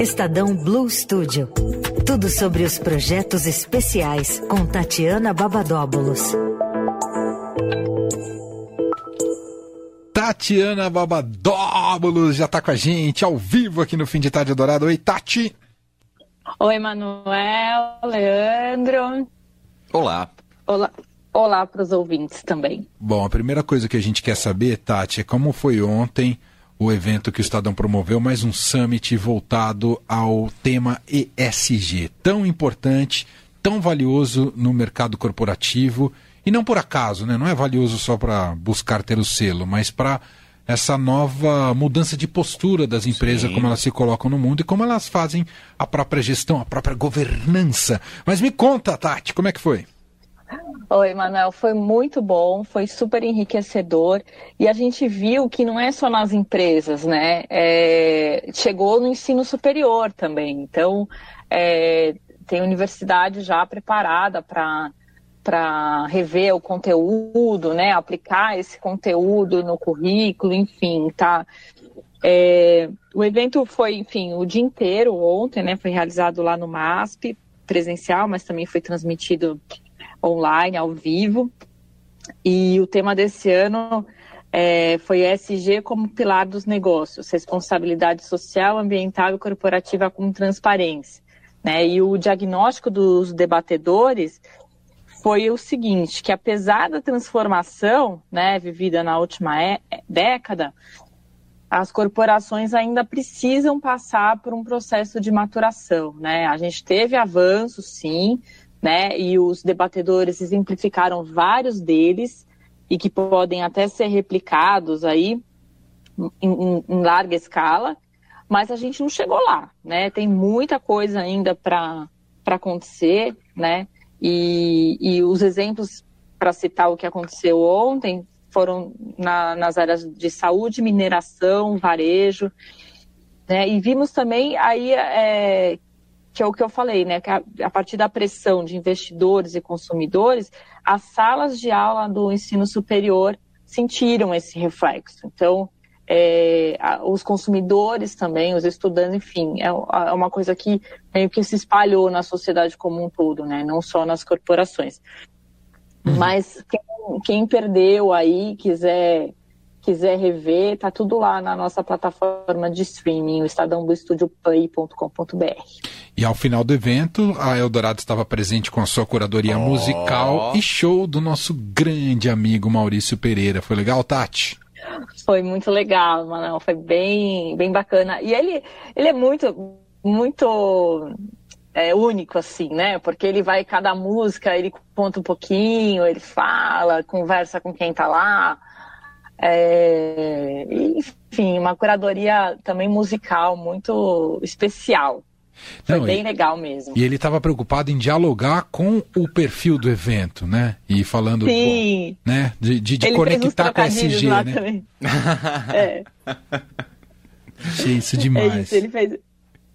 Estadão Blue Studio. Tudo sobre os projetos especiais com Tatiana Babadóbulos. Tatiana Babadóbulos já está com a gente ao vivo aqui no Fim de Tarde Dourado. Oi, Tati. Oi, Manuel, Leandro. Olá. Olá. Olá para os ouvintes também. Bom, a primeira coisa que a gente quer saber, Tati, é como foi ontem o evento que o Estadão promoveu, mais um summit voltado ao tema ESG, tão importante, tão valioso no mercado corporativo e não por acaso, né? Não é valioso só para buscar ter o selo, mas para essa nova mudança de postura das empresas, Sim. como elas se colocam no mundo e como elas fazem a própria gestão, a própria governança. Mas me conta, Tati, como é que foi? Oi, Manuel, foi muito bom, foi super enriquecedor e a gente viu que não é só nas empresas, né? É, chegou no ensino superior também. Então, é, tem universidade já preparada para para rever o conteúdo, né, aplicar esse conteúdo no currículo, enfim, tá. É, o evento foi, enfim, o dia inteiro ontem, né, foi realizado lá no MASP, presencial, mas também foi transmitido online, ao vivo. E o tema desse ano é, foi ESG como pilar dos negócios, responsabilidade social, ambiental e corporativa com transparência. Né? E o diagnóstico dos debatedores foi o seguinte, que apesar da transformação né, vivida na última é, década, as corporações ainda precisam passar por um processo de maturação. Né? A gente teve avanços, sim, né, e os debatedores exemplificaram vários deles e que podem até ser replicados aí em, em, em larga escala, mas a gente não chegou lá, né? Tem muita coisa ainda para acontecer, né? E, e os exemplos, para citar o que aconteceu ontem, foram na, nas áreas de saúde, mineração, varejo. Né? E vimos também aí, é, que é o que eu falei, né? Que a, a, partir da pressão de investidores e consumidores, as salas de aula do ensino superior sentiram esse reflexo. Então, é, os consumidores também, os estudantes, enfim, é, é, uma coisa que meio que se espalhou na sociedade como um todo, né? Não só nas corporações. Uhum. Mas quem, quem, perdeu aí, quiser quiser rever, tá tudo lá na nossa plataforma de streaming, o estadãodoestudioplay.com.br. E ao final do evento, a Eldorado estava presente com a sua curadoria oh. musical e show do nosso grande amigo Maurício Pereira. Foi legal, Tati? Foi muito legal, Manuel. Foi bem, bem bacana. E ele, ele é muito, muito é, único, assim, né? Porque ele vai, cada música, ele conta um pouquinho, ele fala, conversa com quem tá lá. É, enfim, uma curadoria também musical muito especial. Foi Não, bem e, legal mesmo. E ele estava preocupado em dialogar com o perfil do evento, né? E falando Sim. Bom, né? de, de, de conectar com a SG, né? é. Achei isso demais. É isso, ele fez,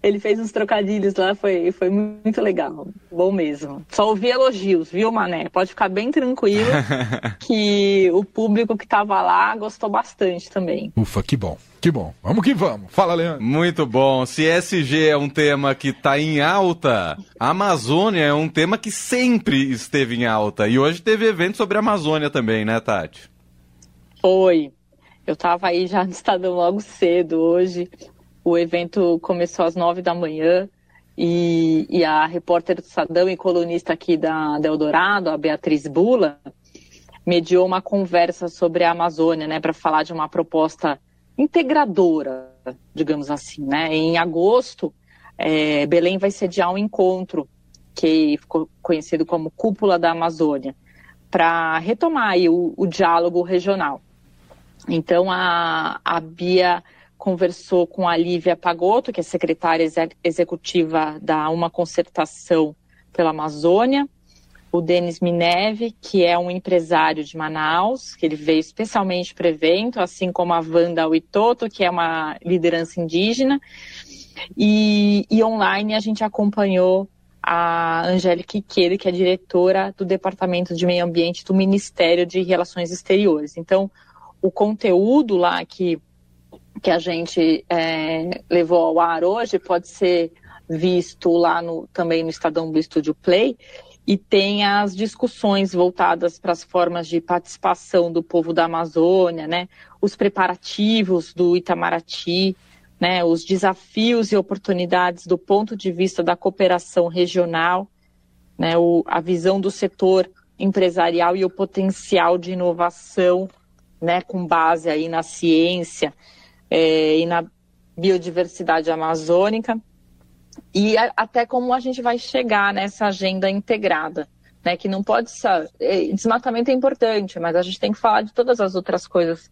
ele fez uns trocadilhos lá, foi, foi muito legal. Bom mesmo. Só ouvi elogios, viu, Mané? Pode ficar bem tranquilo que o público que estava lá gostou bastante também. Ufa, que bom. Que bom. Vamos que vamos. Fala, Leandro. Muito bom. Se SG é um tema que está em alta, a Amazônia é um tema que sempre esteve em alta. E hoje teve evento sobre a Amazônia também, né, Tati? Foi. Eu estava aí já no Estadão logo cedo hoje. O evento começou às nove da manhã. E, e a repórter do Estadão e colunista aqui da, da Eldorado, a Beatriz Bula, mediou uma conversa sobre a Amazônia, né, para falar de uma proposta integradora, digamos assim. Né? Em agosto, é, Belém vai sediar um encontro que ficou conhecido como Cúpula da Amazônia, para retomar o, o, diálogo regional. Então, a, a Bia conversou com a Lívia Pagotto, que é secretária executiva da Uma Concertação pela Amazônia, o Denis Mineve, que é um empresário de Manaus, que ele veio especialmente para o evento, assim como a Wanda Witoto, que é uma liderança indígena. E, e online a gente acompanhou a Angélica Iqueira, que é diretora do Departamento de Meio Ambiente do Ministério de Relações Exteriores. Então, o conteúdo lá que que a gente é, levou ao ar hoje pode ser visto lá no, também no Estadão do Estúdio Play e tem as discussões voltadas para as formas de participação do povo da Amazônia, né? Os preparativos do Itamaraty, né? Os desafios e oportunidades do ponto de vista da cooperação regional, né? O, a visão do setor empresarial e o potencial de inovação, né? Com base aí na ciência é, e na biodiversidade amazônica e a, até como a gente vai chegar nessa agenda integrada. Né, que não pode ser. É, desmatamento é importante, mas a gente tem que falar de todas as outras coisas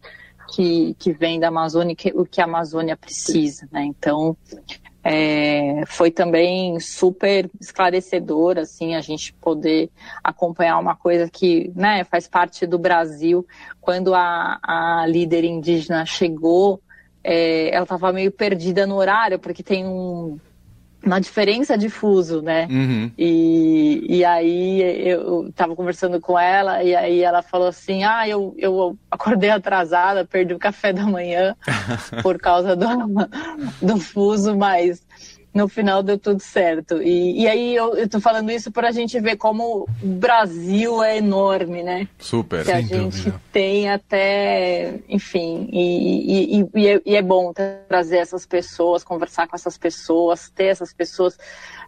que, que vêm da Amazônia, que, o que a Amazônia precisa. Né? Então, é, foi também super esclarecedor, assim, a gente poder acompanhar uma coisa que né, faz parte do Brasil. Quando a, a líder indígena chegou, é, ela estava meio perdida no horário, porque tem um, uma diferença de fuso, né? Uhum. E, e aí eu tava conversando com ela e aí ela falou assim, ah, eu, eu acordei atrasada, perdi o café da manhã por causa do, do fuso, mas no final deu tudo certo. E, e aí eu, eu tô falando isso para a gente ver como o Brasil é enorme, né? Super. Que a gente dúvida. tem até, enfim, e, e, e, é, e, é, bom trazer essas pessoas, conversar com essas pessoas, ter essas pessoas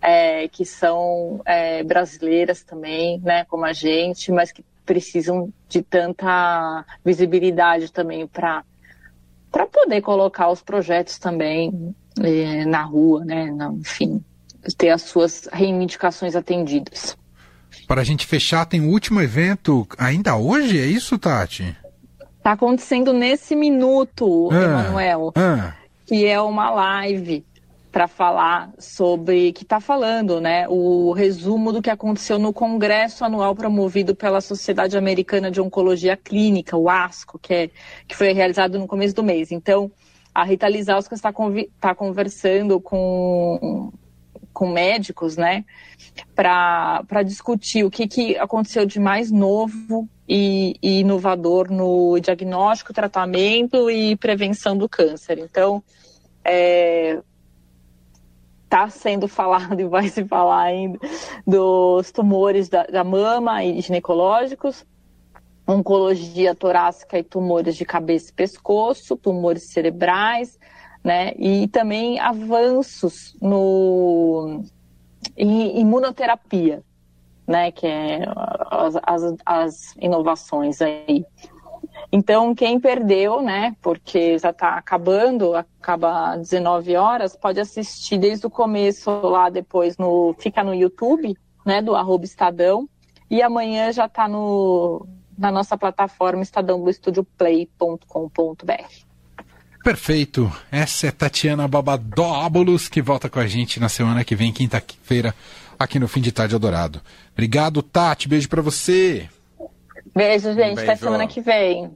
é, que são é, brasileiras também, né, como a gente, mas que precisam de tanta visibilidade também para para poder colocar os projetos também é, na rua, né? enfim, ter as suas reivindicações atendidas. Para a gente fechar, tem o último evento ainda hoje, é isso, Tati? Está acontecendo nesse minuto, ah, Emanuel, ah. que é uma live para falar sobre que está falando, né, o resumo do que aconteceu no congresso anual promovido pela Sociedade Americana de Oncologia Clínica, o ASCO, que, é, que foi realizado no começo do mês. Então, a Rita Lizauskas está tá conversando com, com médicos, né, para discutir o que, que aconteceu de mais novo e, e, inovador no diagnóstico, tratamento e prevenção do câncer. Então, é, está sendo falado e vai se falar ainda dos tumores da, da mama e ginecológicos, oncologia torácica e tumores de cabeça e pescoço, tumores cerebrais, né? E também avanços no em imunoterapia, né? Que é as, as, as inovações aí. Então, quem perdeu, né, porque já está acabando, acaba 19 horas, pode assistir desde o começo lá depois no fica no YouTube, né, do arroba Estadão, e amanhã já está no na nossa plataforma estadãodoestudioplay.com.br. Perfeito. Essa é Tatiana Babadóbulos, que volta com a gente na semana que vem, quinta-feira, aqui no Fim de Tarde Eldorado. Obrigado, Tati. Beijo para você. Beijo, gente. Um Até semana que vem.